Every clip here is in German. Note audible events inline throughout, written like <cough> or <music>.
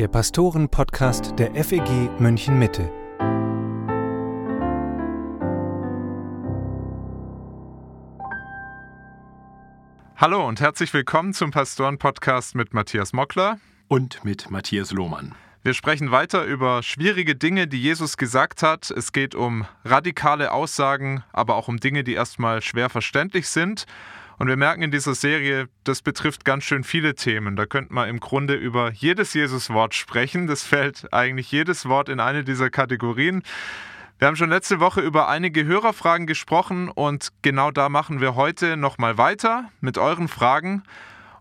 der Pastoren-Podcast der FEG München Mitte. Hallo und herzlich willkommen zum Pastoren-Podcast mit Matthias Mockler und mit Matthias Lohmann. Wir sprechen weiter über schwierige Dinge, die Jesus gesagt hat. Es geht um radikale Aussagen, aber auch um Dinge, die erstmal schwer verständlich sind. Und wir merken in dieser Serie, das betrifft ganz schön viele Themen. Da könnte man im Grunde über jedes Jesus-Wort sprechen. Das fällt eigentlich jedes Wort in eine dieser Kategorien. Wir haben schon letzte Woche über einige Hörerfragen gesprochen und genau da machen wir heute nochmal weiter mit euren Fragen.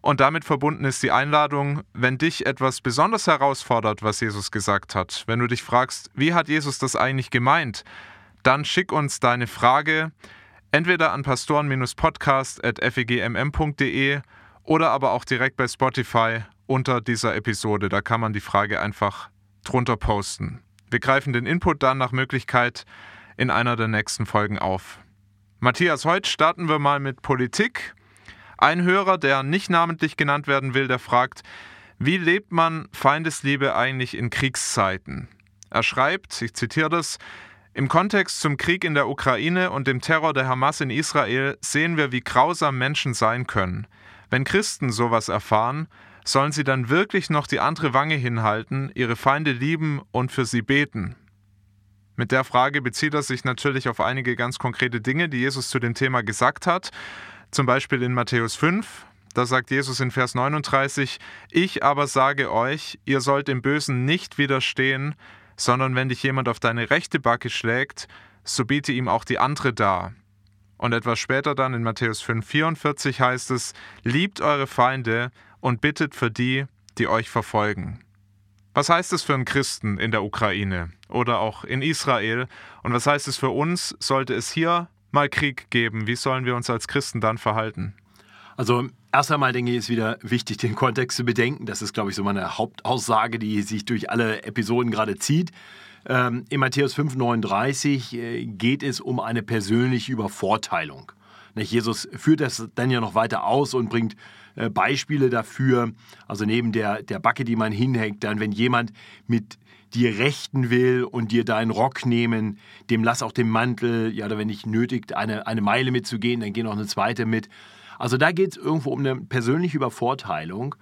Und damit verbunden ist die Einladung, wenn dich etwas besonders herausfordert, was Jesus gesagt hat, wenn du dich fragst, wie hat Jesus das eigentlich gemeint, dann schick uns deine Frage entweder an pastoren-podcast.fegmm.de oder aber auch direkt bei Spotify unter dieser Episode. Da kann man die Frage einfach drunter posten. Wir greifen den Input dann nach Möglichkeit in einer der nächsten Folgen auf. Matthias, heute starten wir mal mit Politik. Ein Hörer, der nicht namentlich genannt werden will, der fragt, wie lebt man Feindesliebe eigentlich in Kriegszeiten? Er schreibt, ich zitiere das, im Kontext zum Krieg in der Ukraine und dem Terror der Hamas in Israel sehen wir, wie grausam Menschen sein können. Wenn Christen sowas erfahren, sollen sie dann wirklich noch die andere Wange hinhalten, ihre Feinde lieben und für sie beten? Mit der Frage bezieht er sich natürlich auf einige ganz konkrete Dinge, die Jesus zu dem Thema gesagt hat. Zum Beispiel in Matthäus 5, da sagt Jesus in Vers 39, Ich aber sage euch, ihr sollt dem Bösen nicht widerstehen, sondern wenn dich jemand auf deine rechte Backe schlägt, so biete ihm auch die andere dar. Und etwas später dann in Matthäus 5,44 heißt es: Liebt eure Feinde und bittet für die, die euch verfolgen. Was heißt es für einen Christen in der Ukraine oder auch in Israel? Und was heißt es für uns? Sollte es hier mal Krieg geben, wie sollen wir uns als Christen dann verhalten? Also erst einmal denke ich, ist wieder wichtig, den Kontext zu bedenken. Das ist, glaube ich, so meine Hauptaussage, die sich durch alle Episoden gerade zieht. Ähm, in Matthäus 5,39 äh, geht es um eine persönliche Übervorteilung. Jesus führt das dann ja noch weiter aus und bringt äh, Beispiele dafür. Also neben der, der Backe, die man hinhängt, dann, wenn jemand mit dir rechten will und dir deinen Rock nehmen, dem lass auch den Mantel, ja, oder wenn nicht nötig, eine, eine Meile mitzugehen, dann geh noch eine zweite mit. Also da geht es irgendwo um eine persönliche Übervorteilung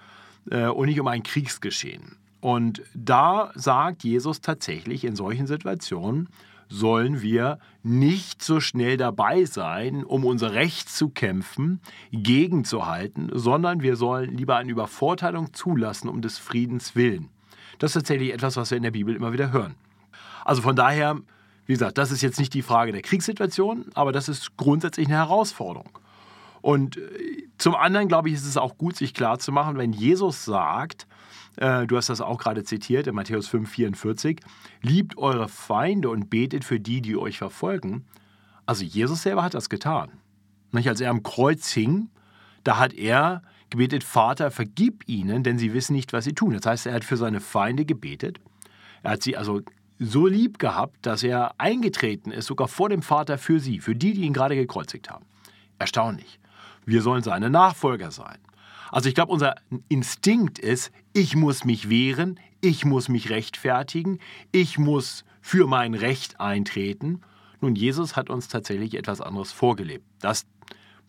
äh, und nicht um ein Kriegsgeschehen. Und da sagt Jesus tatsächlich in solchen Situationen, sollen wir nicht so schnell dabei sein, um unser Recht zu kämpfen, gegenzuhalten, sondern wir sollen lieber eine Übervorteilung zulassen um des Friedens willen. Das ist tatsächlich etwas, was wir in der Bibel immer wieder hören. Also von daher, wie gesagt, das ist jetzt nicht die Frage der Kriegssituation, aber das ist grundsätzlich eine Herausforderung. Und äh, zum anderen, glaube ich, ist es auch gut, sich klarzumachen, wenn Jesus sagt, äh, du hast das auch gerade zitiert in Matthäus 5, 44, liebt eure Feinde und betet für die, die euch verfolgen. Also Jesus selber hat das getan. Nicht? Als er am Kreuz hing, da hat er gebetet, Vater, vergib ihnen, denn sie wissen nicht, was sie tun. Das heißt, er hat für seine Feinde gebetet. Er hat sie also so lieb gehabt, dass er eingetreten ist, sogar vor dem Vater für sie, für die, die ihn gerade gekreuzigt haben. Erstaunlich. Wir sollen seine Nachfolger sein. Also ich glaube, unser Instinkt ist, ich muss mich wehren, ich muss mich rechtfertigen, ich muss für mein Recht eintreten. Nun, Jesus hat uns tatsächlich etwas anderes vorgelebt. Das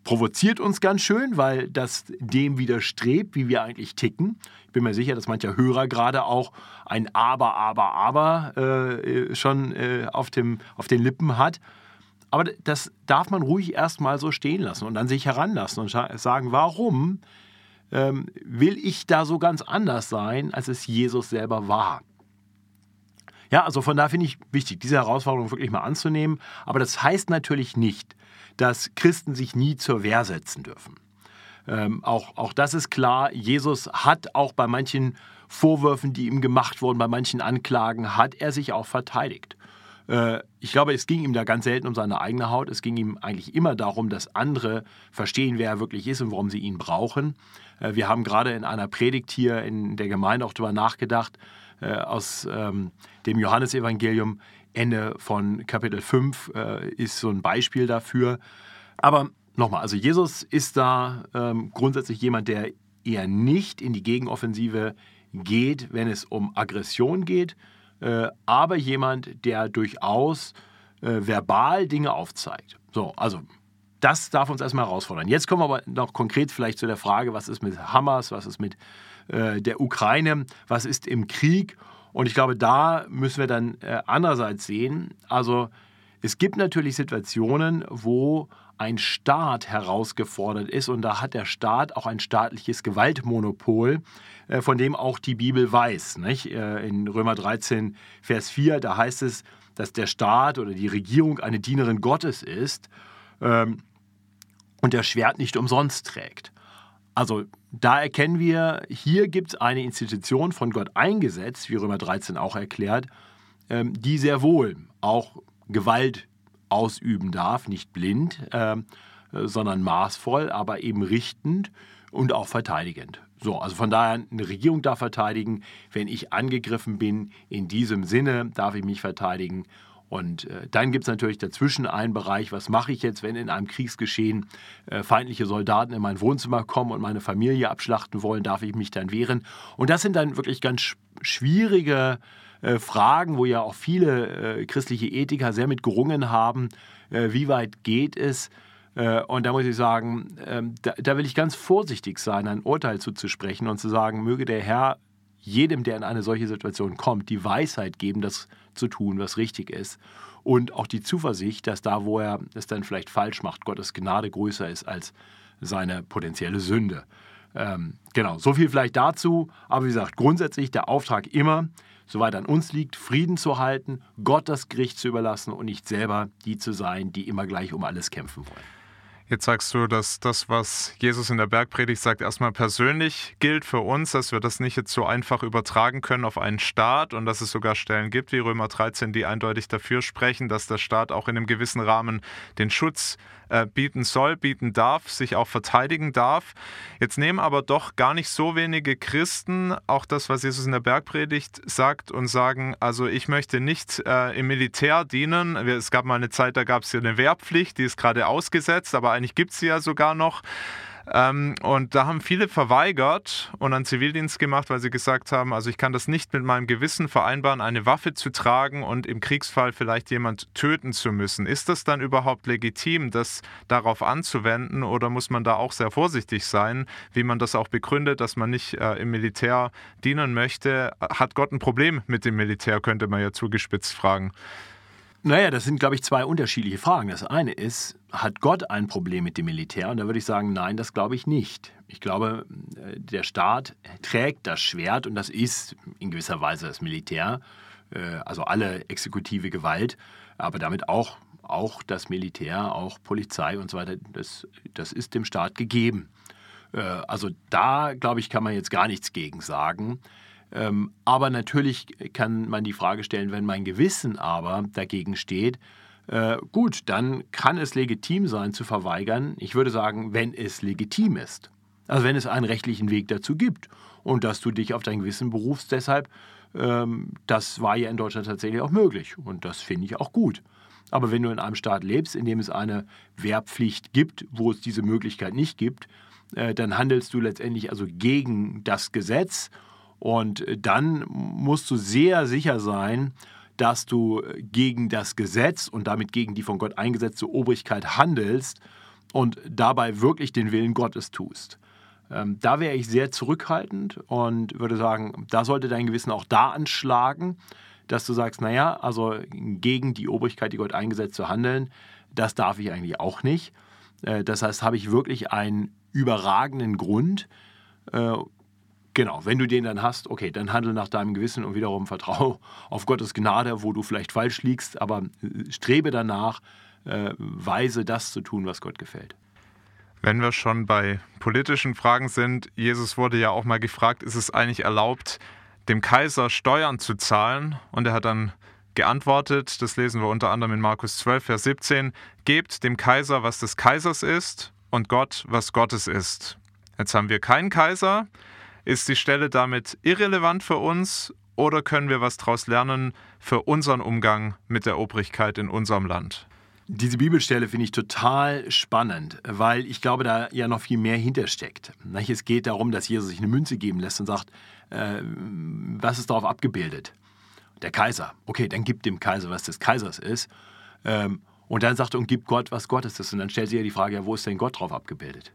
provoziert uns ganz schön, weil das dem widerstrebt, wie wir eigentlich ticken. Ich bin mir sicher, dass mancher Hörer gerade auch ein Aber, Aber, Aber äh, schon äh, auf, dem, auf den Lippen hat. Aber das darf man ruhig erstmal so stehen lassen und an sich heranlassen und sagen, warum ähm, will ich da so ganz anders sein, als es Jesus selber war? Ja, also von da finde ich wichtig, diese Herausforderung wirklich mal anzunehmen. Aber das heißt natürlich nicht, dass Christen sich nie zur Wehr setzen dürfen. Ähm, auch, auch das ist klar. Jesus hat auch bei manchen Vorwürfen, die ihm gemacht wurden, bei manchen Anklagen, hat er sich auch verteidigt. Äh, ich glaube, es ging ihm da ganz selten um seine eigene Haut. Es ging ihm eigentlich immer darum, dass andere verstehen, wer er wirklich ist und warum sie ihn brauchen. Äh, wir haben gerade in einer Predigt hier in der Gemeinde auch darüber nachgedacht, äh, aus ähm, dem Johannesevangelium, Ende von Kapitel 5 ist so ein Beispiel dafür. Aber nochmal, also Jesus ist da ähm, grundsätzlich jemand, der eher nicht in die Gegenoffensive geht, wenn es um Aggression geht, aber jemand, der durchaus äh, verbal Dinge aufzeigt. So, also das darf uns erstmal herausfordern. Jetzt kommen wir aber noch konkret vielleicht zu der Frage, was ist mit Hamas, was ist mit äh, der Ukraine, was ist im Krieg? Und ich glaube, da müssen wir dann äh, andererseits sehen, also es gibt natürlich Situationen, wo ein Staat herausgefordert ist und da hat der Staat auch ein staatliches Gewaltmonopol, äh, von dem auch die Bibel weiß. Äh, in Römer 13, Vers 4, da heißt es, dass der Staat oder die Regierung eine Dienerin Gottes ist ähm, und der Schwert nicht umsonst trägt. Also da erkennen wir, hier gibt es eine Institution von Gott eingesetzt, wie Römer 13 auch erklärt, ähm, die sehr wohl auch Gewalt ausüben darf, nicht blind, äh, sondern maßvoll, aber eben richtend und auch verteidigend. So, also von daher, eine Regierung darf verteidigen. Wenn ich angegriffen bin, in diesem Sinne darf ich mich verteidigen. Und äh, dann gibt es natürlich dazwischen einen Bereich, was mache ich jetzt, wenn in einem Kriegsgeschehen äh, feindliche Soldaten in mein Wohnzimmer kommen und meine Familie abschlachten wollen, darf ich mich dann wehren? Und das sind dann wirklich ganz schwierige äh, Fragen, wo ja auch viele äh, christliche Ethiker sehr mit gerungen haben, äh, wie weit geht es? Äh, und da muss ich sagen, ähm, da, da, will ich ganz vorsichtig sein, ein Urteil zuzusprechen und zu sagen, möge der Herr jedem, der in eine solche Situation kommt, die Weisheit geben, das zu tun, was richtig ist. Und auch die Zuversicht, dass da, wo er es dann vielleicht falsch macht, Gottes Gnade größer ist als seine potenzielle Sünde. Ähm, genau, so viel vielleicht dazu. Aber wie gesagt, grundsätzlich der Auftrag immer, soweit an uns liegt, Frieden zu halten, Gott das Gericht zu überlassen und nicht selber die zu sein, die immer gleich um alles kämpfen wollen. Jetzt sagst du, dass das, was Jesus in der Bergpredigt sagt, erstmal persönlich gilt für uns, dass wir das nicht jetzt so einfach übertragen können auf einen Staat und dass es sogar Stellen gibt, wie Römer 13, die eindeutig dafür sprechen, dass der Staat auch in einem gewissen Rahmen den Schutz äh, bieten soll, bieten darf, sich auch verteidigen darf. Jetzt nehmen aber doch gar nicht so wenige Christen auch das, was Jesus in der Bergpredigt sagt und sagen, also ich möchte nicht äh, im Militär dienen. Es gab mal eine Zeit, da gab es ja eine Wehrpflicht, die ist gerade ausgesetzt, aber eigentlich gibt es sie ja sogar noch. Ähm, und da haben viele verweigert und einen Zivildienst gemacht, weil sie gesagt haben, also ich kann das nicht mit meinem Gewissen vereinbaren, eine Waffe zu tragen und im Kriegsfall vielleicht jemand töten zu müssen. Ist das dann überhaupt legitim, das darauf anzuwenden oder muss man da auch sehr vorsichtig sein, wie man das auch begründet, dass man nicht äh, im Militär dienen möchte? Hat Gott ein Problem mit dem Militär, könnte man ja zugespitzt fragen. Naja, das sind, glaube ich, zwei unterschiedliche Fragen. Das eine ist, hat Gott ein Problem mit dem Militär? Und da würde ich sagen, nein, das glaube ich nicht. Ich glaube, äh, der Staat trägt das Schwert und das ist in gewisser Weise das Militär, äh, also alle exekutive Gewalt, aber damit auch, auch das Militär, auch Polizei und so weiter, das, das ist dem Staat gegeben. Äh, also da, glaube ich, kann man jetzt gar nichts gegen sagen. Ähm, aber natürlich kann man die Frage stellen, wenn mein Gewissen aber dagegen steht, äh, gut, dann kann es legitim sein zu verweigern. Ich würde sagen, wenn es legitim ist. Also wenn es einen rechtlichen Weg dazu gibt und dass du dich auf dein Gewissen berufst, deshalb, ähm, das war ja in Deutschland tatsächlich auch möglich und das finde ich auch gut. Aber wenn du in einem Staat lebst, in dem es eine Wehrpflicht gibt, wo es diese Möglichkeit nicht gibt, äh, dann handelst du letztendlich also gegen das Gesetz und äh, dann musst du sehr sicher sein, dass du äh, gegen das Gesetz und damit gegen die von Gott eingesetzte Obrigkeit handelst und dabei wirklich den Willen Gottes tust. Ähm, da wäre ich sehr zurückhaltend und würde sagen, da sollte dein Gewissen auch da anschlagen, dass du sagst, naja, also gegen die Obrigkeit, die Gott eingesetzt zu handeln, das darf ich eigentlich auch nicht. Äh, das heißt, habe ich wirklich einen überragenden Grund, Genau, wenn du den dann hast, okay, dann handle nach deinem Gewissen und wiederum vertraue auf Gottes Gnade, wo du vielleicht falsch liegst, aber äh, strebe danach, äh, weise das zu tun, was Gott gefällt. Wenn wir schon bei politischen Fragen sind, Jesus wurde ja auch mal gefragt, ist es eigentlich erlaubt, dem Kaiser Steuern zu zahlen? Und er hat dann geantwortet, das lesen wir unter anderem in Markus 12, Vers 17, gebt dem Kaiser, was des Kaisers ist, und Gott, was Gottes ist. Jetzt haben wir keinen Kaiser, ist die Stelle damit irrelevant für uns oder können wir was daraus lernen für unseren Umgang mit der Obrigkeit in unserem Land? Diese Bibelstelle finde ich total spannend, weil ich glaube, da ja noch viel mehr hintersteckt. Es geht darum, dass Jesus sich eine Münze geben lässt und sagt, äh, was ist darauf abgebildet? Der Kaiser. Okay, dann gibt dem Kaiser, was des Kaisers ist. Ähm, und dann sagt er, und gibt Gott, was Gottes ist. Und dann stellt sich ja die Frage, ja, wo ist denn Gott drauf abgebildet?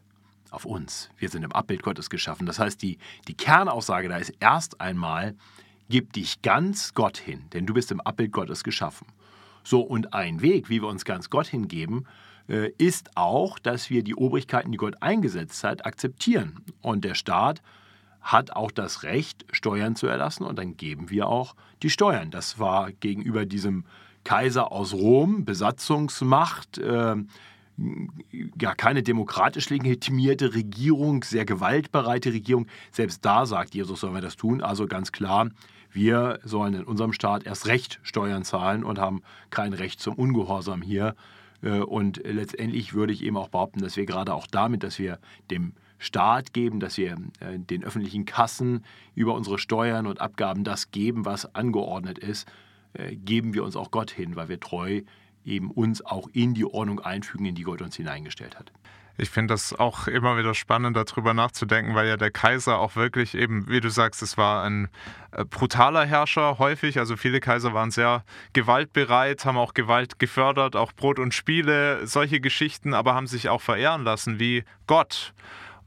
Auf uns. Wir sind im Abbild Gottes geschaffen. Das heißt, die, die Kernaussage da ist erst einmal, gib dich ganz Gott hin, denn du bist im Abbild Gottes geschaffen. So, und ein Weg, wie wir uns ganz Gott hingeben, äh, ist auch, dass wir die Obrigkeiten, die Gott eingesetzt hat, akzeptieren. Und der Staat hat auch das Recht, Steuern zu erlassen und dann geben wir auch die Steuern. Das war gegenüber diesem Kaiser aus Rom, Besatzungsmacht, äh, ja keine demokratisch legitimierte Regierung, sehr gewaltbereite Regierung. Selbst da sagt Jesus, sollen wir das tun. Also ganz klar, wir sollen in unserem Staat erst Recht Steuern zahlen und haben kein Recht zum Ungehorsam hier. Äh, und letztendlich würde ich eben auch behaupten, dass wir gerade auch damit, dass wir dem Staat geben, dass wir äh, den öffentlichen Kassen über unsere Steuern und Abgaben das geben, was angeordnet ist, äh, geben wir uns auch Gott hin, weil wir treu eben uns auch in die Ordnung einfügen, in die Gott uns hineingestellt hat. Ich finde das auch immer wieder spannend, darüber nachzudenken, weil ja der Kaiser auch wirklich eben, wie du sagst, es war ein äh, brutaler Herrscher häufig. Also viele Kaiser waren sehr gewaltbereit, haben auch Gewalt gefördert, auch Brot und Spiele, solche Geschichten, aber haben sich auch verehren lassen wie Gott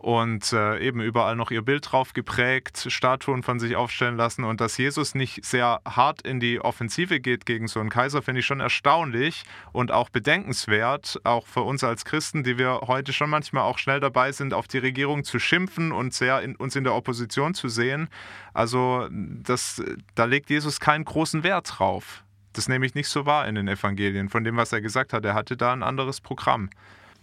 und äh, eben überall noch ihr Bild drauf geprägt, Statuen von sich aufstellen lassen und dass Jesus nicht sehr hart in die Offensive geht gegen so einen Kaiser, finde ich schon erstaunlich und auch bedenkenswert, auch für uns als Christen, die wir heute schon manchmal auch schnell dabei sind, auf die Regierung zu schimpfen und sehr in, uns in der Opposition zu sehen. Also das, da legt Jesus keinen großen Wert drauf. Das nehme ich nicht so wahr in den Evangelien. Von dem, was er gesagt hat, er hatte da ein anderes Programm.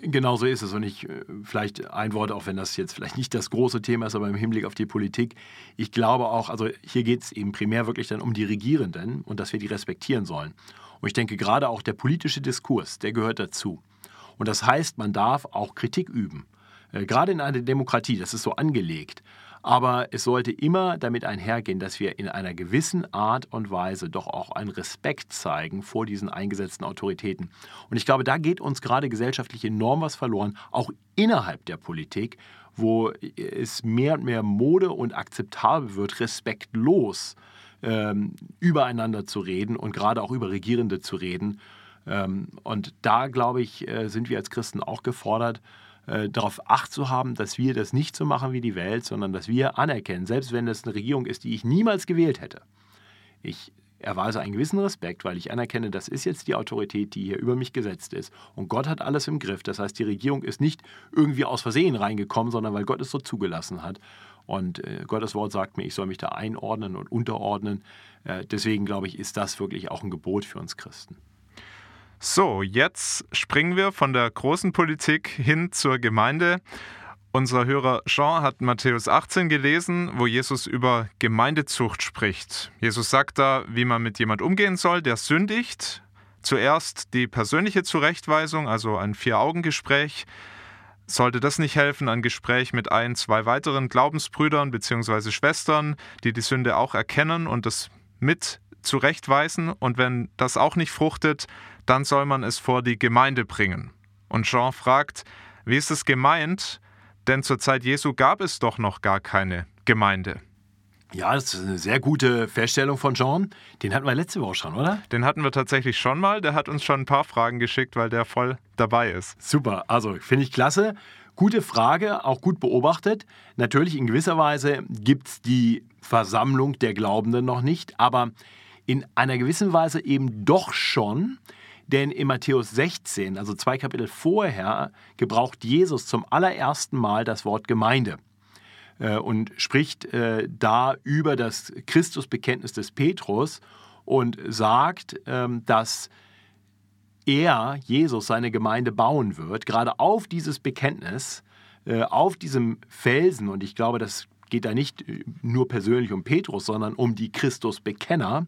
Genau so ist es. Und ich äh, vielleicht ein Wort, auch wenn das jetzt vielleicht nicht das große Thema ist, aber im Hinblick auf die Politik. Ich glaube auch, also hier geht es eben primär wirklich dann um die Regierenden und dass wir die respektieren sollen. Und ich denke gerade auch der politische Diskurs, der gehört dazu. Und das heißt, man darf auch Kritik üben. Äh, gerade in einer Demokratie, das ist so angelegt. Aber es sollte immer damit einhergehen, dass wir in einer gewissen Art und Weise doch auch einen Respekt zeigen vor diesen eingesetzten Autoritäten. Und ich glaube, da geht uns gerade gesellschaftlich enorm was verloren, auch innerhalb der Politik, wo es mehr und mehr Mode und akzeptabel wird, respektlos ähm, übereinander zu reden und gerade auch über Regierende zu reden. Ähm, und da, glaube ich, äh, sind wir als Christen auch gefordert, äh, darauf acht zu haben, dass wir das nicht so machen wie die Welt, sondern dass wir anerkennen, selbst wenn es eine Regierung ist, die ich niemals gewählt hätte. Ich erweise einen gewissen Respekt, weil ich anerkenne, das ist jetzt die Autorität, die hier über mich gesetzt ist. Und Gott hat alles im Griff. Das heißt, die Regierung ist nicht irgendwie aus Versehen reingekommen, sondern weil Gott es so zugelassen hat. Und äh, Gottes Wort sagt mir, ich soll mich da einordnen und unterordnen. Äh, deswegen glaube ich, ist das wirklich auch ein Gebot für uns Christen. So, jetzt springen wir von der großen Politik hin zur Gemeinde. Unser Hörer Jean hat Matthäus 18 gelesen, wo Jesus über Gemeindezucht spricht. Jesus sagt da, wie man mit jemand umgehen soll, der sündigt. Zuerst die persönliche Zurechtweisung, also ein Vier-Augen-Gespräch. Sollte das nicht helfen, ein Gespräch mit ein, zwei weiteren Glaubensbrüdern bzw. Schwestern, die die Sünde auch erkennen und das mit zurechtweisen? Und wenn das auch nicht fruchtet, dann soll man es vor die Gemeinde bringen. Und Jean fragt, wie ist es gemeint? Denn zur Zeit Jesu gab es doch noch gar keine Gemeinde. Ja, das ist eine sehr gute Feststellung von Jean. Den hatten wir letzte Woche schon, oder? Den hatten wir tatsächlich schon mal. Der hat uns schon ein paar Fragen geschickt, weil der voll dabei ist. Super, also finde ich klasse. Gute Frage, auch gut beobachtet. Natürlich in gewisser Weise gibt es die Versammlung der Glaubenden noch nicht, aber in einer gewissen Weise eben doch schon. Denn in Matthäus 16, also zwei Kapitel vorher, gebraucht Jesus zum allerersten Mal das Wort Gemeinde äh, und spricht äh, da über das Christusbekenntnis des Petrus und sagt, ähm, dass er, Jesus, seine Gemeinde bauen wird, gerade auf dieses Bekenntnis, äh, auf diesem Felsen. Und ich glaube, das geht da nicht nur persönlich um Petrus, sondern um die Christusbekenner,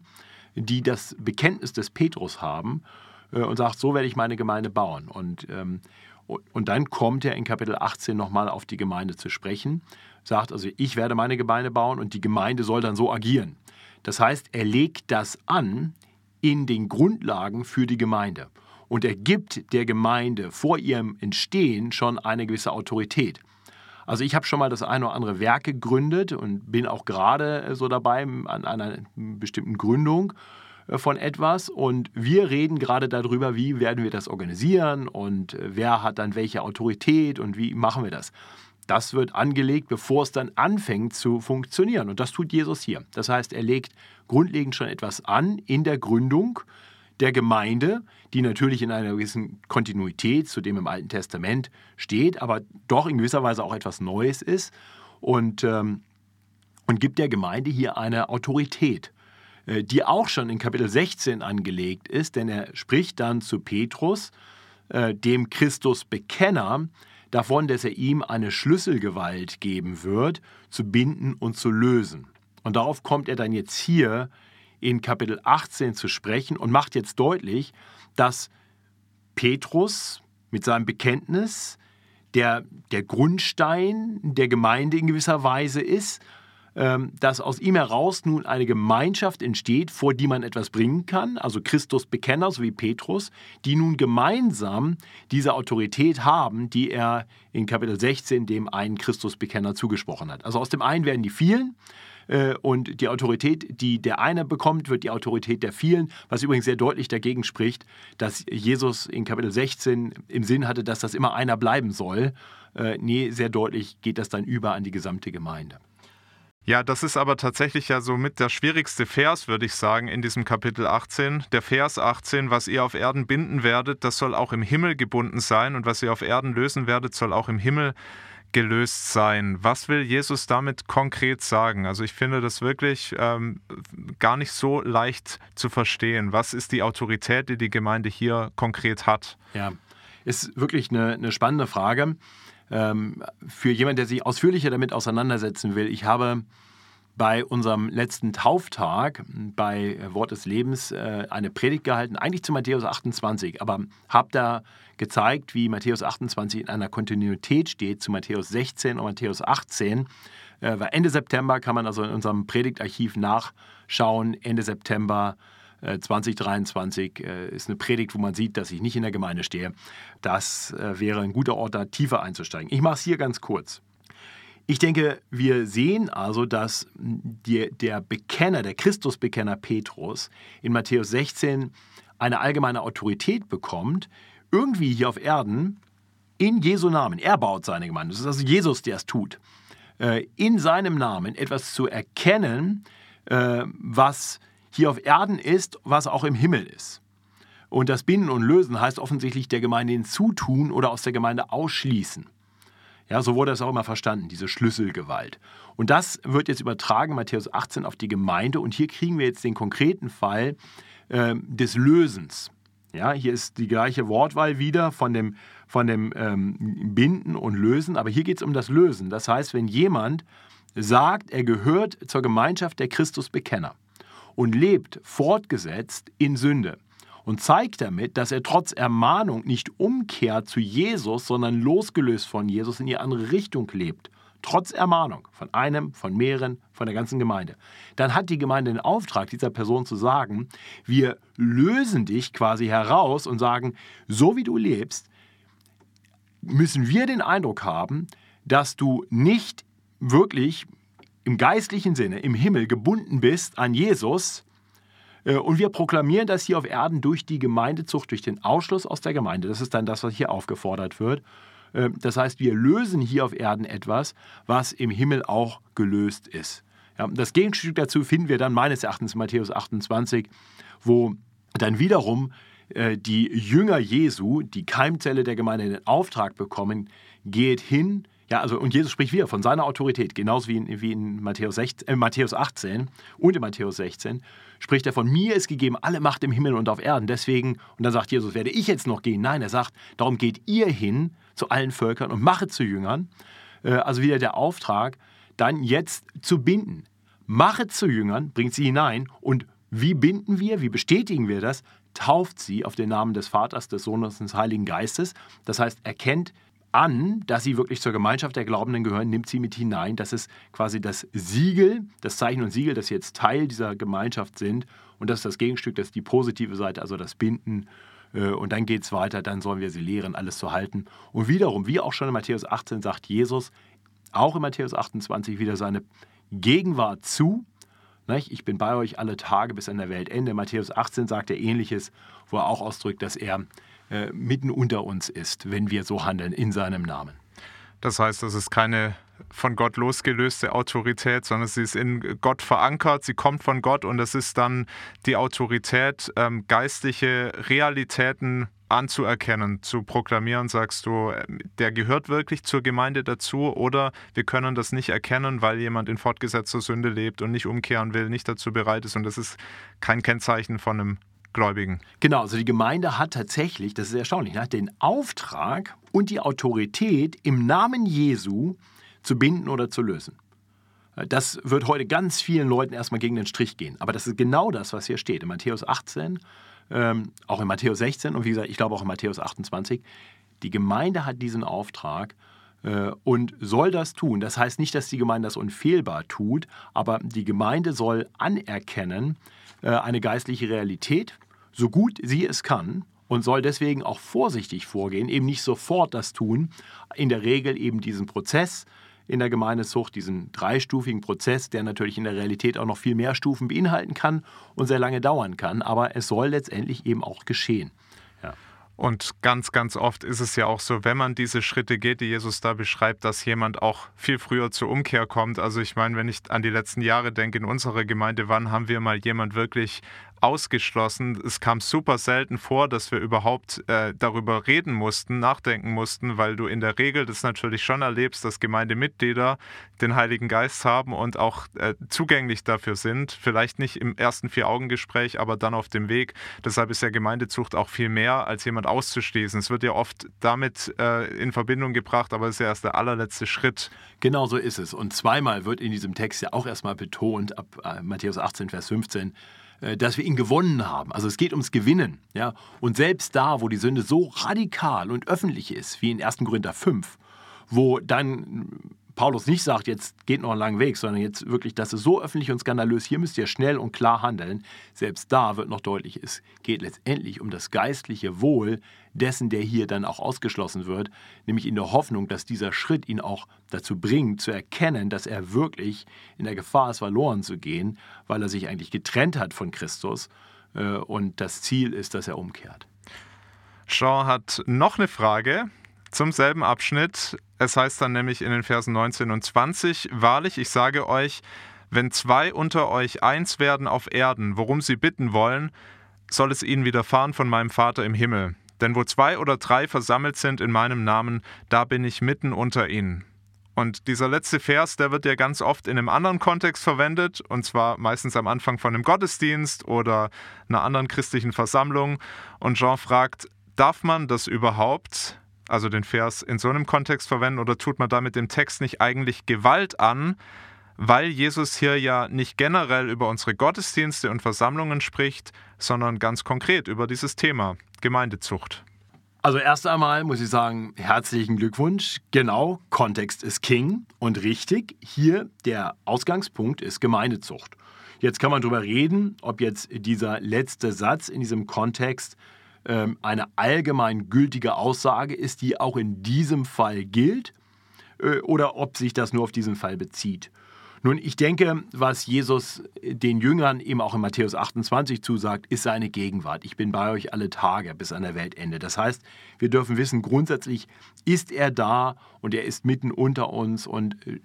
die das Bekenntnis des Petrus haben und sagt, so werde ich meine Gemeinde bauen. Und, ähm, und dann kommt er in Kapitel 18 nochmal auf die Gemeinde zu sprechen, sagt also, ich werde meine Gemeinde bauen und die Gemeinde soll dann so agieren. Das heißt, er legt das an in den Grundlagen für die Gemeinde. Und er gibt der Gemeinde vor ihrem Entstehen schon eine gewisse Autorität. Also ich habe schon mal das eine oder andere Werk gegründet und bin auch gerade äh, so dabei an einer bestimmten Gründung äh, von etwas und wir reden gerade darüber, wie werden wir das organisieren und äh, wer hat dann welche Autorität und wie machen wir das. Das wird angelegt, bevor es dann anfängt zu funktionieren. Und das tut Jesus hier. Das heißt, er legt grundlegend schon etwas an in der Gründung der Gemeinde, die natürlich in einer gewissen Kontinuität zu dem im Alten Testament steht, aber doch in gewisser Weise auch etwas Neues ist und, ähm, und gibt der Gemeinde hier eine Autorität, äh, die auch schon in Kapitel 16 angelegt ist, denn er spricht dann zu Petrus, äh, dem Christus-Bekenner, davon, dass er ihm eine Schlüsselgewalt geben wird, zu binden und zu lösen. Und darauf kommt er dann jetzt hier in Kapitel 18 zu sprechen und macht jetzt deutlich, dass Petrus mit seinem Bekenntnis der, der Grundstein der Gemeinde in gewisser Weise ist dass aus ihm heraus nun eine Gemeinschaft entsteht, vor die man etwas bringen kann, also Christus Bekenner, so wie Petrus, die nun gemeinsam diese Autorität haben, die er in Kapitel 16 dem einen Christusbekenner zugesprochen hat. Also aus dem einen werden die vielen, äh, und die Autorität, die der eine bekommt, wird die Autorität der vielen, was übrigens sehr deutlich dagegen spricht, dass Jesus in Kapitel 16 im Sinn hatte, dass das immer einer bleiben soll. Äh, nee, sehr deutlich geht das dann über an die gesamte Gemeinde. Ja, das ist aber tatsächlich ja so mit der schwierigste Vers, würde ich sagen, in diesem Kapitel 18. Der Vers 18, was ihr auf Erden binden werdet, das soll auch im Himmel gebunden sein und was ihr auf Erden lösen werdet, soll auch im Himmel gelöst sein. Was will Jesus damit konkret sagen? Also ich finde das wirklich ähm, gar nicht so leicht zu verstehen. Was ist die Autorität, die die Gemeinde hier konkret hat? Ja, ist wirklich eine, eine spannende Frage ähm, für jemanden, der sich ausführlicher damit auseinandersetzen will, ich habe bei unserem letzten Tauftag bei Wort des Lebens äh, eine Predigt gehalten, eigentlich zu Matthäus 28, aber habe da gezeigt, wie Matthäus 28 in einer Kontinuität steht zu Matthäus 16 und Matthäus 18. Äh, Ende September kann man also in unserem Predigtarchiv nachschauen, Ende September 2023 äh, ist eine Predigt, wo man sieht, dass ich nicht in der Gemeinde stehe. Das äh, wäre ein guter Ort, da tiefer einzusteigen. Ich mache es hier ganz kurz. Ich denke, wir sehen also, dass der Bekenner, der Christusbekenner Petrus in Matthäus 16 eine allgemeine Autorität bekommt, irgendwie hier auf Erden in Jesu Namen. Er baut seine Gemeinde. Das ist also Jesus, der es tut. Äh, in seinem Namen etwas zu erkennen, was hier auf Erden ist, was auch im Himmel ist. Und das Binden und Lösen heißt offensichtlich der Gemeinde hinzutun oder aus der Gemeinde ausschließen. Ja, so wurde es auch immer verstanden, diese Schlüsselgewalt. Und das wird jetzt übertragen, Matthäus 18, auf die Gemeinde. Und hier kriegen wir jetzt den konkreten Fall äh, des Lösens. Ja, hier ist die gleiche Wortwahl wieder von dem, von dem ähm, Binden und Lösen, aber hier geht es um das Lösen. Das heißt, wenn jemand sagt, er gehört zur Gemeinschaft der Christusbekenner, und lebt fortgesetzt in Sünde und zeigt damit, dass er trotz Ermahnung nicht umkehrt zu Jesus, sondern losgelöst von Jesus in die andere Richtung lebt. Trotz Ermahnung von einem, von mehreren, von der ganzen Gemeinde. Dann hat die Gemeinde den Auftrag, dieser Person zu sagen, wir lösen dich quasi heraus und sagen, so wie du lebst, müssen wir den Eindruck haben, dass du nicht wirklich im geistlichen Sinne im Himmel gebunden bist an Jesus. Äh, und wir proklamieren das hier auf Erden durch die Gemeindezucht, durch den Ausschluss aus der Gemeinde. Das ist dann das, was hier aufgefordert wird. Äh, das heißt, wir lösen hier auf Erden etwas, was im Himmel auch gelöst ist. Das Gegenstück dazu finden wir dann meines Erachtens in Matthäus 28, wo dann wiederum äh, die Jünger Jesu, die Keimzelle der Gemeinde, den Auftrag bekommen, geht hin, ja, also und Jesus spricht wieder von seiner Autorität, genauso wie in, wie in Matthäus, 16, äh, Matthäus 18 und in Matthäus 16, spricht er von mir ist gegeben alle Macht im Himmel und auf Erden. Deswegen, und dann sagt Jesus, werde ich jetzt noch gehen? Nein, er sagt, darum geht ihr hin zu allen Völkern und machet zu Jüngern. Äh, also wieder der Auftrag, dann jetzt zu binden. Machet zu Jüngern, bringt sie hinein und wie binden wir, wie bestätigen wir das? Tauft sie auf den Namen des Vaters, des Sohnes und des Heiligen Geistes. Das heißt, erkennt an, dass sie wirklich zur Gemeinschaft der Glaubenden gehören, nimmt sie mit hinein. Das ist quasi das Siegel, das Zeichen und Siegel, dass sie jetzt Teil dieser Gemeinschaft sind. Und das ist das Gegenstück, das ist die positive Seite, also das Binden. Äh, und dann geht es weiter, dann sollen wir sie lehren, alles zu halten. Und wiederum, wie auch schon in Matthäus 18 sagt Jesus, auch in Matthäus 28 wieder seine Gegenwart zu. Ich bin bei euch alle Tage bis an der Weltende. Matthäus 18 sagt er ähnliches, wo er auch ausdrückt, dass er äh, mitten unter uns ist, wenn wir so handeln in seinem Namen. Das heißt, das ist keine von Gott losgelöste Autorität, sondern sie ist in Gott verankert, sie kommt von Gott und es ist dann die Autorität, ähm, geistliche Realitäten anzuerkennen, zu proklamieren, sagst du, der gehört wirklich zur Gemeinde dazu oder wir können das nicht erkennen, weil jemand in fortgesetzter Sünde lebt und nicht umkehren will, nicht dazu bereit ist und das ist kein Kennzeichen von einem Gläubigen. Genau, also die Gemeinde hat tatsächlich, das ist erstaunlich, ne, den Auftrag und die Autorität im Namen Jesu zu binden oder zu lösen. Das wird heute ganz vielen Leuten erstmal gegen den Strich gehen. Aber das ist genau das, was hier steht. In Matthäus 18 ähm, auch in Matthäus 16 und wie gesagt, ich glaube auch in Matthäus 28. Die Gemeinde hat diesen Auftrag äh, und soll das tun. Das heißt nicht, dass die Gemeinde das unfehlbar tut, aber die Gemeinde soll anerkennen äh, eine geistliche Realität, so gut sie es kann und soll deswegen auch vorsichtig vorgehen, eben nicht sofort das tun, in der Regel eben diesen Prozess in der Gemeindezucht, diesen dreistufigen Prozess, der natürlich in der Realität auch noch viel mehr Stufen beinhalten kann und sehr lange dauern kann. Aber es soll letztendlich eben auch geschehen. Und ganz, ganz oft ist es ja auch so, wenn man diese Schritte geht, die Jesus da beschreibt, dass jemand auch viel früher zur Umkehr kommt. Also ich meine, wenn ich an die letzten Jahre denke in unserer Gemeinde, wann haben wir mal jemand wirklich ausgeschlossen. Es kam super selten vor, dass wir überhaupt äh, darüber reden mussten, nachdenken mussten, weil du in der Regel das natürlich schon erlebst, dass Gemeindemitglieder den Heiligen Geist haben und auch äh, zugänglich dafür sind. Vielleicht nicht im ersten Vier-Augen-Gespräch, aber dann auf dem Weg. Deshalb ist ja Gemeindezucht auch viel mehr, als jemand auszuschließen. Es wird ja oft damit äh, in Verbindung gebracht, aber es ist ja erst der allerletzte Schritt. Genau so ist es. Und zweimal wird in diesem Text ja auch erstmal betont, ab äh, Matthäus 18, Vers 15, äh, dass wir ihn gewonnen haben. Also es geht ums Gewinnen. Ja? Und selbst da, wo die Sünde so radikal und öffentlich ist, wie in 1. Korinther 5, wo dann Paulus nicht sagt, jetzt geht noch einen langen Weg, sondern jetzt wirklich, das ist so öffentlich und skandalös, hier müsst ihr schnell und klar handeln. Selbst da wird noch deutlich, es geht letztendlich um das geistliche Wohl dessen, der hier dann auch ausgeschlossen wird, nämlich in der Hoffnung, dass dieser Schritt ihn auch dazu bringt, zu erkennen, dass er wirklich in der Gefahr ist, verloren zu gehen, weil er sich eigentlich getrennt hat von Christus äh, und das Ziel ist, dass er umkehrt. Jean hat noch eine Frage zum selben Abschnitt. Es heißt dann nämlich in den Versen 19 und 20, Wahrlich, ich sage euch, wenn zwei unter euch eins werden auf Erden, worum sie bitten wollen, soll es ihnen widerfahren von meinem Vater im Himmel. Denn wo zwei oder drei versammelt sind in meinem Namen, da bin ich mitten unter ihnen. Und dieser letzte Vers, der wird ja ganz oft in einem anderen Kontext verwendet, und zwar meistens am Anfang von einem Gottesdienst oder einer anderen christlichen Versammlung. Und Jean fragt, darf man das überhaupt? also den Vers in so einem Kontext verwenden oder tut man damit dem Text nicht eigentlich Gewalt an, weil Jesus hier ja nicht generell über unsere Gottesdienste und Versammlungen spricht, sondern ganz konkret über dieses Thema Gemeindezucht. Also erst einmal muss ich sagen, herzlichen Glückwunsch. Genau, Kontext ist King und richtig. Hier der Ausgangspunkt ist Gemeindezucht. Jetzt kann man darüber reden, ob jetzt dieser letzte Satz in diesem Kontext ähm, eine allgemein gültige Aussage ist, die auch in diesem Fall gilt, äh, oder ob sich das nur auf diesen Fall bezieht. Nun, ich denke, was Jesus den Jüngern eben auch in Matthäus 28 zusagt, ist seine Gegenwart. Ich bin bei euch alle Tage bis an der Weltende. Das heißt, wir dürfen wissen, grundsätzlich ist er da und er ist mitten unter uns und äh,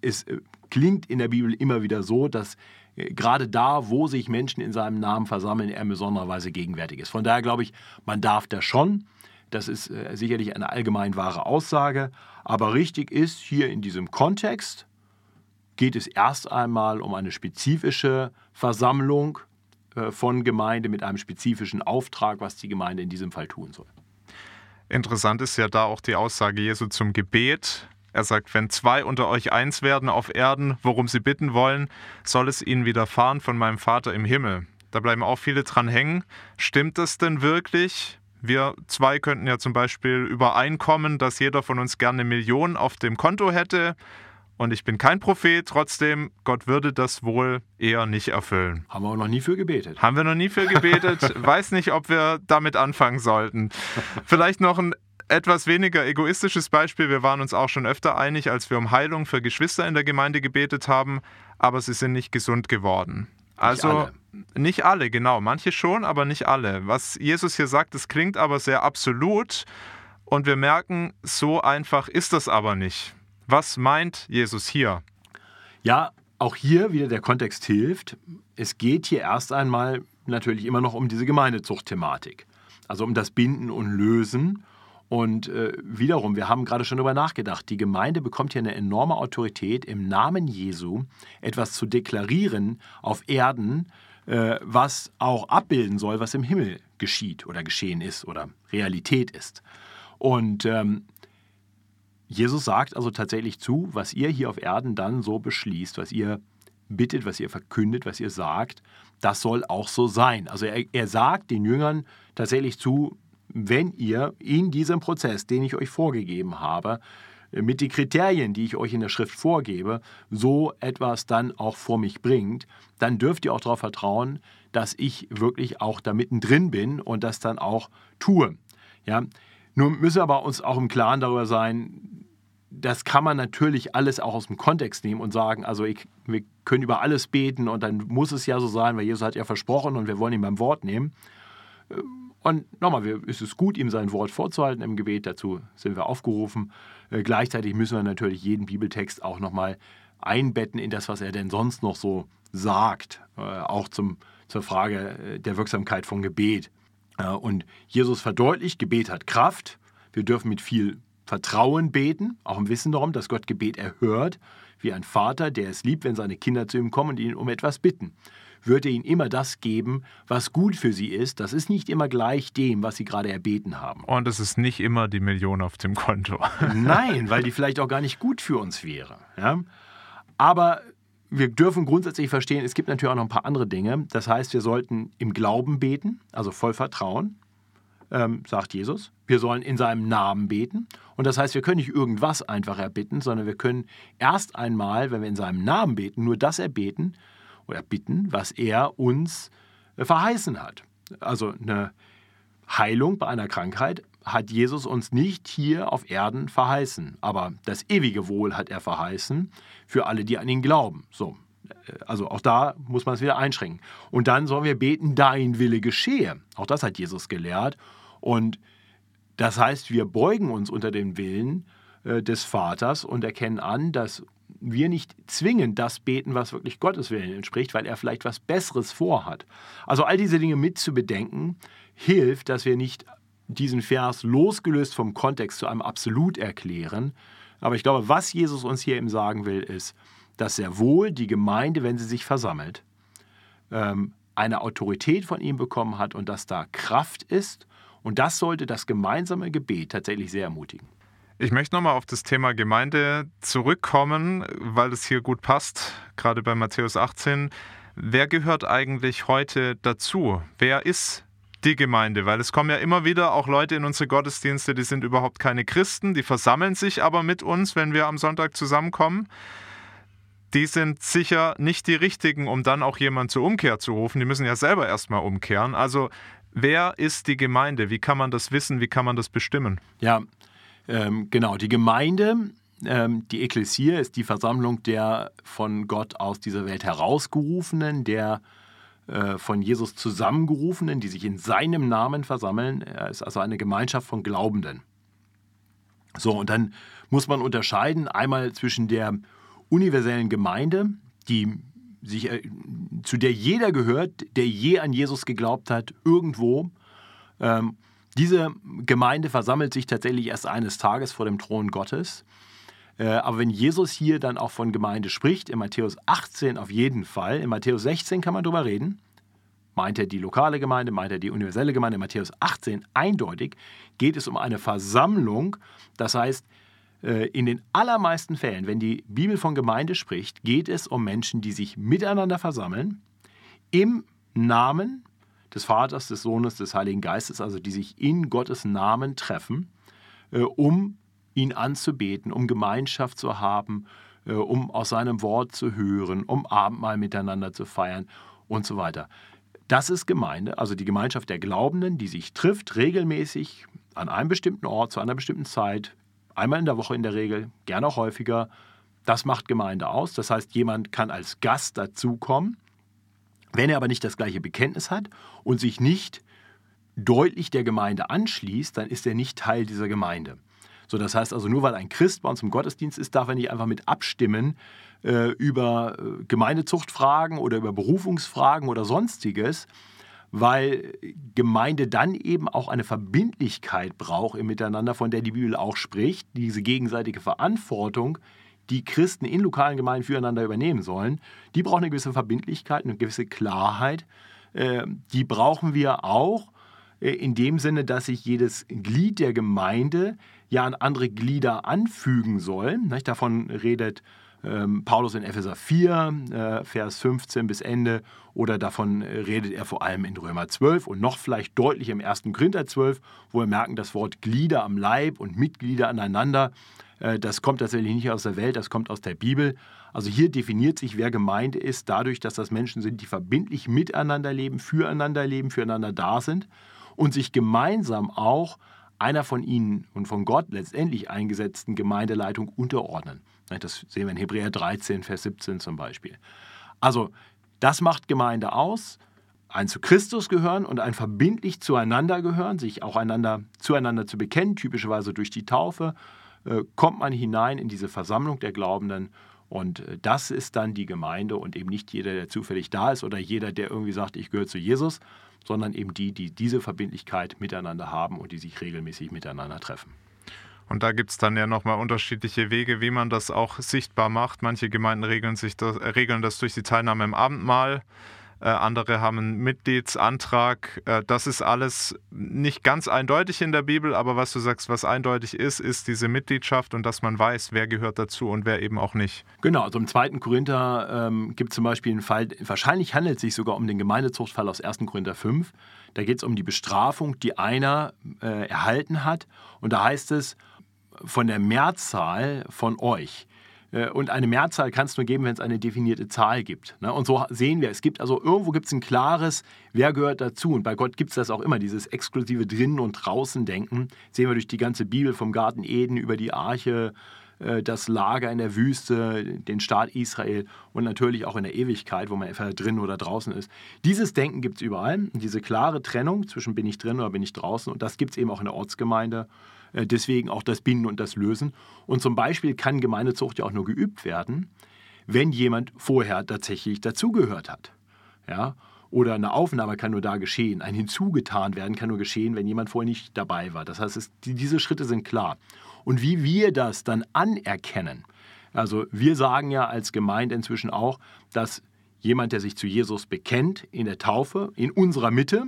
es äh, klingt in der Bibel immer wieder so, dass gerade da, wo sich Menschen in seinem Namen versammeln, er in besonderer Weise gegenwärtig ist. Von daher glaube ich, man darf das schon. Das ist äh, sicherlich eine allgemein wahre Aussage. Aber richtig ist, hier in diesem Kontext geht es erst einmal um eine spezifische Versammlung äh, von Gemeinde mit einem spezifischen Auftrag, was die Gemeinde in diesem Fall tun soll. Interessant ist ja da auch die Aussage Jesu zum Gebet. Er sagt, wenn zwei unter euch eins werden auf Erden, worum sie bitten wollen, soll es ihnen widerfahren von meinem Vater im Himmel. Da bleiben auch viele dran hängen. Stimmt das denn wirklich? Wir zwei könnten ja zum Beispiel übereinkommen, dass jeder von uns gerne eine Million auf dem Konto hätte. Und ich bin kein Prophet, trotzdem, Gott würde das wohl eher nicht erfüllen. Haben wir auch noch nie für gebetet. Haben wir noch nie für gebetet. <laughs> Weiß nicht, ob wir damit anfangen sollten. Vielleicht noch ein etwas weniger egoistisches Beispiel. Wir waren uns auch schon öfter einig, als wir um Heilung für Geschwister in der Gemeinde gebetet haben, aber sie sind nicht gesund geworden. Also nicht alle. nicht alle, genau. Manche schon, aber nicht alle. Was Jesus hier sagt, das klingt aber sehr absolut und wir merken, so einfach ist das aber nicht. Was meint Jesus hier? Ja, auch hier wieder der Kontext hilft. Es geht hier erst einmal natürlich immer noch um diese Gemeindezucht-Thematik. Also um das Binden und Lösen. Und äh, wiederum, wir haben gerade schon darüber nachgedacht, die Gemeinde bekommt hier eine enorme Autorität, im Namen Jesu etwas zu deklarieren auf Erden, äh, was auch abbilden soll, was im Himmel geschieht oder geschehen ist oder Realität ist. Und ähm, Jesus sagt also tatsächlich zu, was ihr hier auf Erden dann so beschließt, was ihr bittet, was ihr verkündet, was ihr sagt, das soll auch so sein. Also er, er sagt den Jüngern tatsächlich zu, wenn ihr in diesem Prozess, den ich euch vorgegeben habe, mit den Kriterien, die ich euch in der Schrift vorgebe, so etwas dann auch vor mich bringt, dann dürft ihr auch darauf vertrauen, dass ich wirklich auch da mittendrin bin und das dann auch tue. Ja? Nun müssen wir aber uns auch im Klaren darüber sein, das kann man natürlich alles auch aus dem Kontext nehmen und sagen, also ich, wir können über alles beten und dann muss es ja so sein, weil Jesus hat ja versprochen und wir wollen ihn beim Wort nehmen. Und nochmal, es ist gut, ihm sein Wort vorzuhalten im Gebet, dazu sind wir aufgerufen. Äh, gleichzeitig müssen wir natürlich jeden Bibeltext auch nochmal einbetten in das, was er denn sonst noch so sagt, äh, auch zum, zur Frage äh, der Wirksamkeit von Gebet. Und Jesus verdeutlicht, Gebet hat Kraft. Wir dürfen mit viel Vertrauen beten, auch im Wissen darum, dass Gott Gebet erhört, wie ein Vater, der es liebt, wenn seine Kinder zu ihm kommen und ihn um etwas bitten. Wird er ihnen immer das geben, was gut für sie ist. Das ist nicht immer gleich dem, was sie gerade erbeten haben. Und es ist nicht immer die Million auf dem Konto. Nein, weil die vielleicht auch gar nicht gut für uns wäre. Ja? Aber wir dürfen grundsätzlich verstehen, es gibt natürlich auch noch ein paar andere Dinge. Das heißt, wir sollten im Glauben beten, also voll Vertrauen ähm, sagt Jesus. Wir sollen in seinem Namen beten. Und das heißt, wir können nicht irgendwas einfach erbitten, sondern wir können erst einmal, wenn wir in seinem Namen beten, nur das erbeten oder bitten, was er uns äh, verheißen hat. Also eine Heilung bei einer Krankheit hat Jesus uns nicht hier auf Erden verheißen, aber das ewige Wohl hat er verheißen für alle, die an ihn glauben. So, äh, also auch da muss man es wieder einschränken. Und dann sollen wir beten, dein Wille geschehe. Auch das hat Jesus gelehrt. Und das heißt, wir beugen uns unter den Willen äh, des Vaters und erkennen an, dass wir nicht zwingend das beten, was wirklich Gottes Willen entspricht, weil er vielleicht was Besseres vorhat. Also all diese Dinge mit zu bedenken, hilft, dass wir nicht diesen Vers losgelöst vom Kontext zu einem Absolut erklären. Aber ich glaube, was Jesus uns hier eben sagen will, ist, dass sehr wohl die Gemeinde, wenn sie sich versammelt, ähm, eine Autorität von ihm bekommen hat und dass da Kraft ist und das sollte das gemeinsame Gebet tatsächlich sehr ermutigen. Ich möchte nochmal auf das Thema Gemeinde zurückkommen, weil es hier gut passt, gerade bei Matthäus 18. Wer gehört eigentlich heute dazu? Wer ist die Gemeinde? Weil es kommen ja immer wieder auch Leute in unsere Gottesdienste, die sind überhaupt keine Christen, die versammeln sich aber mit uns, wenn wir am Sonntag zusammenkommen. Die sind sicher nicht die richtigen, um dann auch jemanden zur Umkehr zu rufen. Die müssen ja selber erstmal umkehren. Also Wer ist die Gemeinde? Wie kann man das wissen? Wie kann man das bestimmen? Ja, ähm, genau. Die Gemeinde, ähm, die Ekklesia, ist die Versammlung der von Gott aus dieser Welt herausgerufenen, der äh, von Jesus zusammengerufenen, die sich in seinem Namen versammeln. Er ist also eine Gemeinschaft von Glaubenden. So, und dann muss man unterscheiden einmal zwischen der universellen Gemeinde, die sich, äh, zu der jeder gehört, der je an Jesus geglaubt hat, irgendwo. Ähm, diese Gemeinde versammelt sich tatsächlich erst eines Tages vor dem Thron Gottes. Äh, aber wenn Jesus hier dann auch von Gemeinde spricht, in Matthäus 18 auf jeden Fall, in Matthäus 16 kann man drüber reden, meint er die lokale Gemeinde, meint er die universelle Gemeinde, in Matthäus 18 eindeutig geht es um eine Versammlung, das heißt, äh, in den allermeisten Fällen, wenn die Bibel von Gemeinde spricht, geht es um Menschen, die sich miteinander versammeln, im Namen des Vaters, des Sohnes, des Heiligen Geistes, also die sich in Gottes Namen treffen, äh, um ihn anzubeten, um Gemeinschaft zu haben, äh, um aus seinem Wort zu hören, um Abendmahl miteinander zu feiern und so weiter. Das ist Gemeinde, also die Gemeinschaft der Glaubenden, die sich trifft regelmäßig an einem bestimmten Ort, zu einer bestimmten Zeit, einmal in der Woche in der Regel, gerne auch häufiger. Das macht Gemeinde aus. Das heißt, jemand kann als Gast dazukommen. Wenn er aber nicht das gleiche Bekenntnis hat und sich nicht deutlich der Gemeinde anschließt, dann ist er nicht Teil dieser Gemeinde. So, das heißt also, nur weil ein Christ bei uns im Gottesdienst ist, darf er nicht einfach mit abstimmen äh, über äh, Gemeindezuchtfragen oder über Berufungsfragen oder sonstiges, weil Gemeinde dann eben auch eine Verbindlichkeit braucht im Miteinander, von der die Bibel auch spricht, diese gegenseitige Verantwortung, die Christen in lokalen Gemeinden füreinander übernehmen sollen, die braucht eine gewisse Verbindlichkeit, eine gewisse Klarheit. Äh, die brauchen wir auch äh, in dem Sinne, dass sich jedes Glied der Gemeinde ja an andere Glieder anfügen soll. Davon redet ähm, Paulus in Epheser 4, äh, Vers 15 bis Ende, oder davon redet er vor allem in Römer 12 und noch vielleicht deutlich im 1. Korinther 12, wo wir merken, das Wort Glieder am Leib und Mitglieder aneinander, äh, das kommt tatsächlich nicht aus der Welt, das kommt aus der Bibel. Also hier definiert sich, wer Gemeinde ist, dadurch, dass das Menschen sind, die verbindlich miteinander leben, füreinander leben, füreinander da sind und sich gemeinsam auch einer von ihnen und von Gott letztendlich eingesetzten Gemeindeleitung unterordnen. Das sehen wir in Hebräer 13, Vers 17 zum Beispiel. Also, das macht Gemeinde aus. Ein zu Christus gehören und ein verbindlich zueinander gehören, sich auch einander, zueinander zu bekennen, typischerweise durch die Taufe, äh, kommt man hinein in diese Versammlung der Glaubenden. Und äh, das ist dann die Gemeinde und eben nicht jeder, der zufällig da ist oder jeder, der irgendwie sagt, ich gehöre zu Jesus, sondern eben die, die diese Verbindlichkeit miteinander haben und die sich regelmäßig miteinander treffen. Und da gibt es dann ja nochmal unterschiedliche Wege, wie man das auch sichtbar macht. Manche Gemeinden regeln, sich das, äh, regeln das durch die Teilnahme im Abendmahl. Äh, andere haben einen Mitgliedsantrag. Äh, das ist alles nicht ganz eindeutig in der Bibel, aber was du sagst, was eindeutig ist, ist diese Mitgliedschaft und dass man weiß, wer gehört dazu und wer eben auch nicht. Genau, also im zweiten Korinther ähm, gibt es zum Beispiel einen Fall, wahrscheinlich handelt es sich sogar um den Gemeindezuchtfall aus 1. Korinther 5. Da geht es um die Bestrafung, die einer äh, erhalten hat. Und da heißt es, von der Mehrzahl von euch. Äh, und eine Mehrzahl kann es nur geben, wenn es eine definierte Zahl gibt. Ne? Und so sehen wir, es gibt also irgendwo gibt es ein klares, wer gehört dazu. Und bei Gott gibt es das auch immer, dieses exklusive Drinnen und Draußen denken. Sehen wir durch die ganze Bibel vom Garten Eden über die Arche, äh, das Lager in der Wüste, den Staat Israel und natürlich auch in der Ewigkeit, wo man entweder drin oder draußen ist. Dieses Denken gibt es überall. Diese klare Trennung zwischen bin ich drin oder bin ich draußen. Und das gibt es eben auch in der Ortsgemeinde. Äh, deswegen auch das Binden und das Lösen. Und zum Beispiel kann Gemeindezucht ja auch nur geübt werden, wenn jemand vorher tatsächlich dazugehört hat. Ja? Oder eine Aufnahme kann nur da geschehen. Ein hinzugetan werden kann nur geschehen, wenn jemand vorher nicht dabei war. Das heißt, es, diese Schritte sind klar. Und wie wir das dann anerkennen, also wir sagen ja als Gemeinde inzwischen auch, dass jemand, der sich zu Jesus bekennt in der Taufe, in unserer Mitte,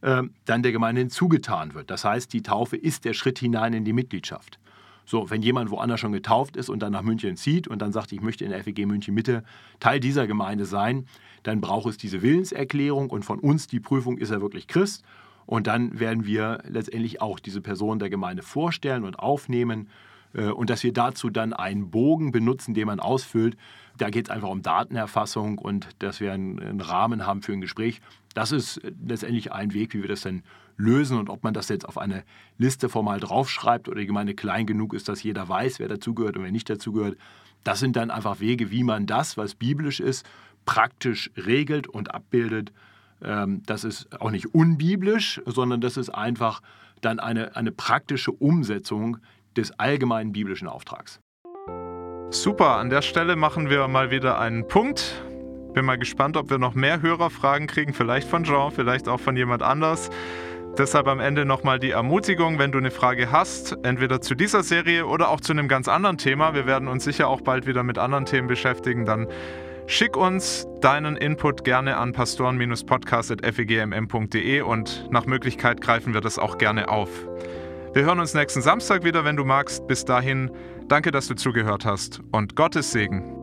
dann der Gemeinde hinzugetan wird. Das heißt, die Taufe ist der Schritt hinein in die Mitgliedschaft. So, wenn jemand woanders schon getauft ist und dann nach München zieht und dann sagt, ich möchte in der FEG München Mitte Teil dieser Gemeinde sein, dann braucht es diese Willenserklärung und von uns die Prüfung, ist er wirklich Christ? Und dann werden wir letztendlich auch diese Person der Gemeinde vorstellen und aufnehmen und dass wir dazu dann einen Bogen benutzen, den man ausfüllt. Da geht es einfach um Datenerfassung und dass wir einen, Rahmen haben für ein Gespräch. Das ist letztendlich ein Weg, wie wir das dann lösen und ob man das jetzt auf eine Liste formal draufschreibt oder die Gemeinde klein genug ist, dass jeder weiß, wer dazugehört und wer nicht dazugehört. Das sind dann einfach Wege, wie man das, was biblisch ist, praktisch regelt und abbildet. Ähm, das ist auch nicht unbiblisch, sondern das ist einfach dann eine, eine praktische Umsetzung des allgemeinen biblischen Auftrags. Super, an der Stelle machen wir mal wieder einen Punkt. Bin mal gespannt, ob wir noch mehr Hörerfragen kriegen, vielleicht von Jean, vielleicht auch von jemand anders. Deshalb am Ende nochmal die Ermutigung, wenn du eine Frage hast, entweder zu dieser Serie oder auch zu einem ganz anderen Thema. Wir werden uns sicher auch bald wieder mit anderen Themen beschäftigen. Dann schick uns deinen Input gerne an pastoren-podcast.fegmm.de und nach Möglichkeit greifen wir das auch gerne auf. Wir hören uns nächsten Samstag wieder, wenn du magst. Bis dahin, danke, dass du zugehört hast und Gottes Segen.